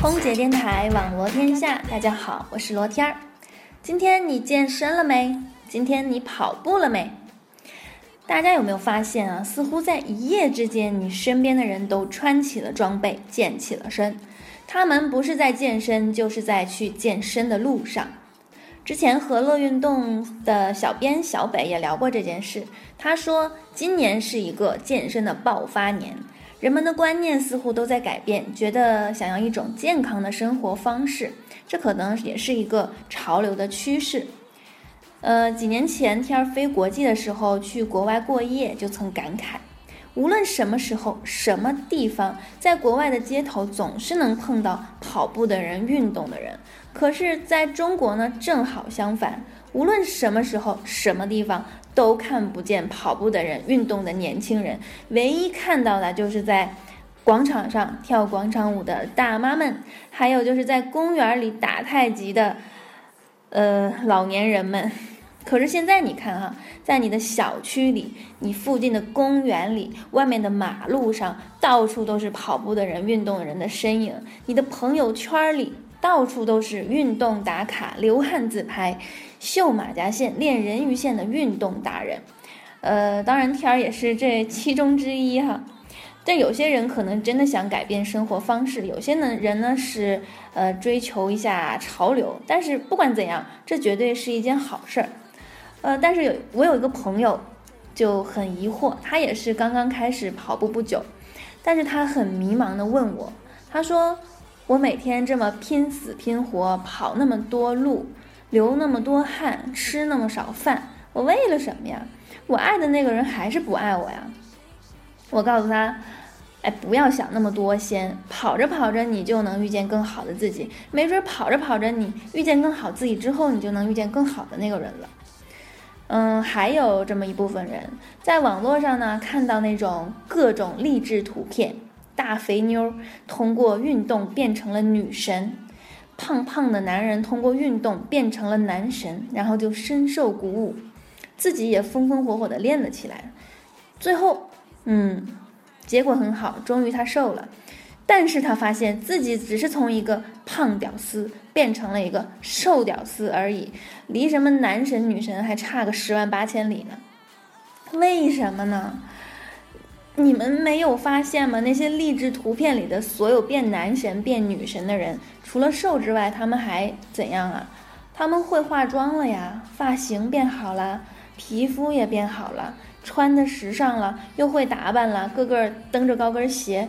空姐电台网罗天下，大家好，我是罗天儿。今天你健身了没？今天你跑步了没？大家有没有发现啊？似乎在一夜之间，你身边的人都穿起了装备，健起了身。他们不是在健身，就是在去健身的路上。之前和乐运动的小编小北也聊过这件事，他说今年是一个健身的爆发年。人们的观念似乎都在改变，觉得想要一种健康的生活方式，这可能也是一个潮流的趋势。呃，几年前天儿飞国际的时候，去国外过夜，就曾感慨，无论什么时候、什么地方，在国外的街头总是能碰到跑步的人、运动的人。可是，在中国呢，正好相反，无论什么时候、什么地方。都看不见跑步的人、运动的年轻人，唯一看到的就是在广场上跳广场舞的大妈们，还有就是在公园里打太极的呃老年人们。可是现在你看哈，在你的小区里、你附近的公园里、外面的马路上，到处都是跑步的人、运动的人的身影。你的朋友圈里。到处都是运动打卡、流汗自拍、秀马甲线、练人鱼线的运动达人，呃，当然天儿也是这其中之一哈。但有些人可能真的想改变生活方式，有些呢人呢是呃追求一下潮流。但是不管怎样，这绝对是一件好事儿。呃，但是有我有一个朋友就很疑惑，他也是刚刚开始跑步不久，但是他很迷茫的问我，他说。我每天这么拼死拼活跑那么多路，流那么多汗，吃那么少饭，我为了什么呀？我爱的那个人还是不爱我呀？我告诉他，哎，不要想那么多，先跑着跑着，你就能遇见更好的自己。没准跑着跑着，你遇见更好自己之后，你就能遇见更好的那个人了。嗯，还有这么一部分人，在网络上呢，看到那种各种励志图片。大肥妞通过运动变成了女神，胖胖的男人通过运动变成了男神，然后就深受鼓舞，自己也风风火火的练了起来。最后，嗯，结果很好，终于他瘦了，但是他发现自己只是从一个胖屌丝变成了一个瘦屌丝而已，离什么男神女神还差个十万八千里呢？为什么呢？你们没有发现吗？那些励志图片里的所有变男神变女神的人，除了瘦之外，他们还怎样啊？他们会化妆了呀，发型变好了，皮肤也变好了，穿的时尚了，又会打扮了，个个蹬着高跟鞋，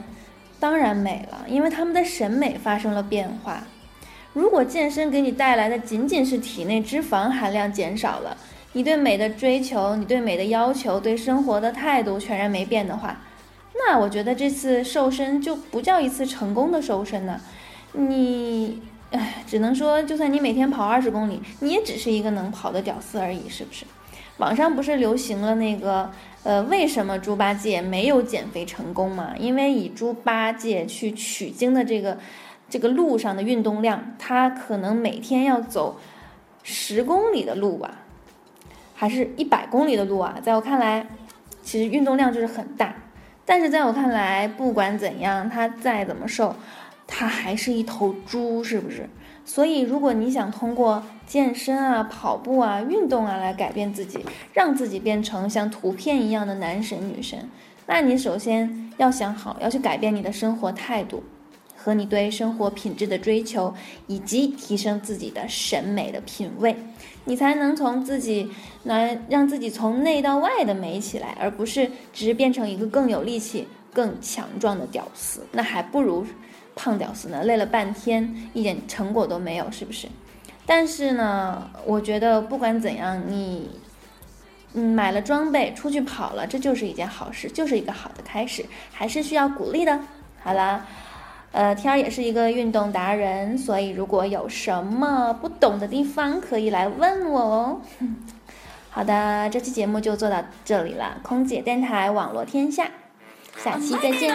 当然美了，因为他们的审美发生了变化。如果健身给你带来的仅仅是体内脂肪含量减少了，你对美的追求，你对美的要求，对生活的态度全然没变的话，那我觉得这次瘦身就不叫一次成功的瘦身呢。你，唉，只能说，就算你每天跑二十公里，你也只是一个能跑的屌丝而已，是不是？网上不是流行了那个，呃，为什么猪八戒没有减肥成功吗？因为以猪八戒去取经的这个这个路上的运动量，他可能每天要走十公里的路吧。还是一百公里的路啊，在我看来，其实运动量就是很大。但是在我看来，不管怎样，他再怎么瘦，他还是一头猪，是不是？所以，如果你想通过健身啊、跑步啊、运动啊来改变自己，让自己变成像图片一样的男神女神，那你首先要想好，要去改变你的生活态度。和你对生活品质的追求，以及提升自己的审美的品味，你才能从自己来让自己从内到外的美起来，而不是只是变成一个更有力气、更强壮的屌丝。那还不如胖屌丝呢，累了半天一点成果都没有，是不是？但是呢，我觉得不管怎样，你嗯买了装备出去跑了，这就是一件好事，就是一个好的开始，还是需要鼓励的。好啦。呃，天儿也是一个运动达人，所以如果有什么不懂的地方，可以来问我哦。好的，这期节目就做到这里了，空姐电台网络天下，下期再见。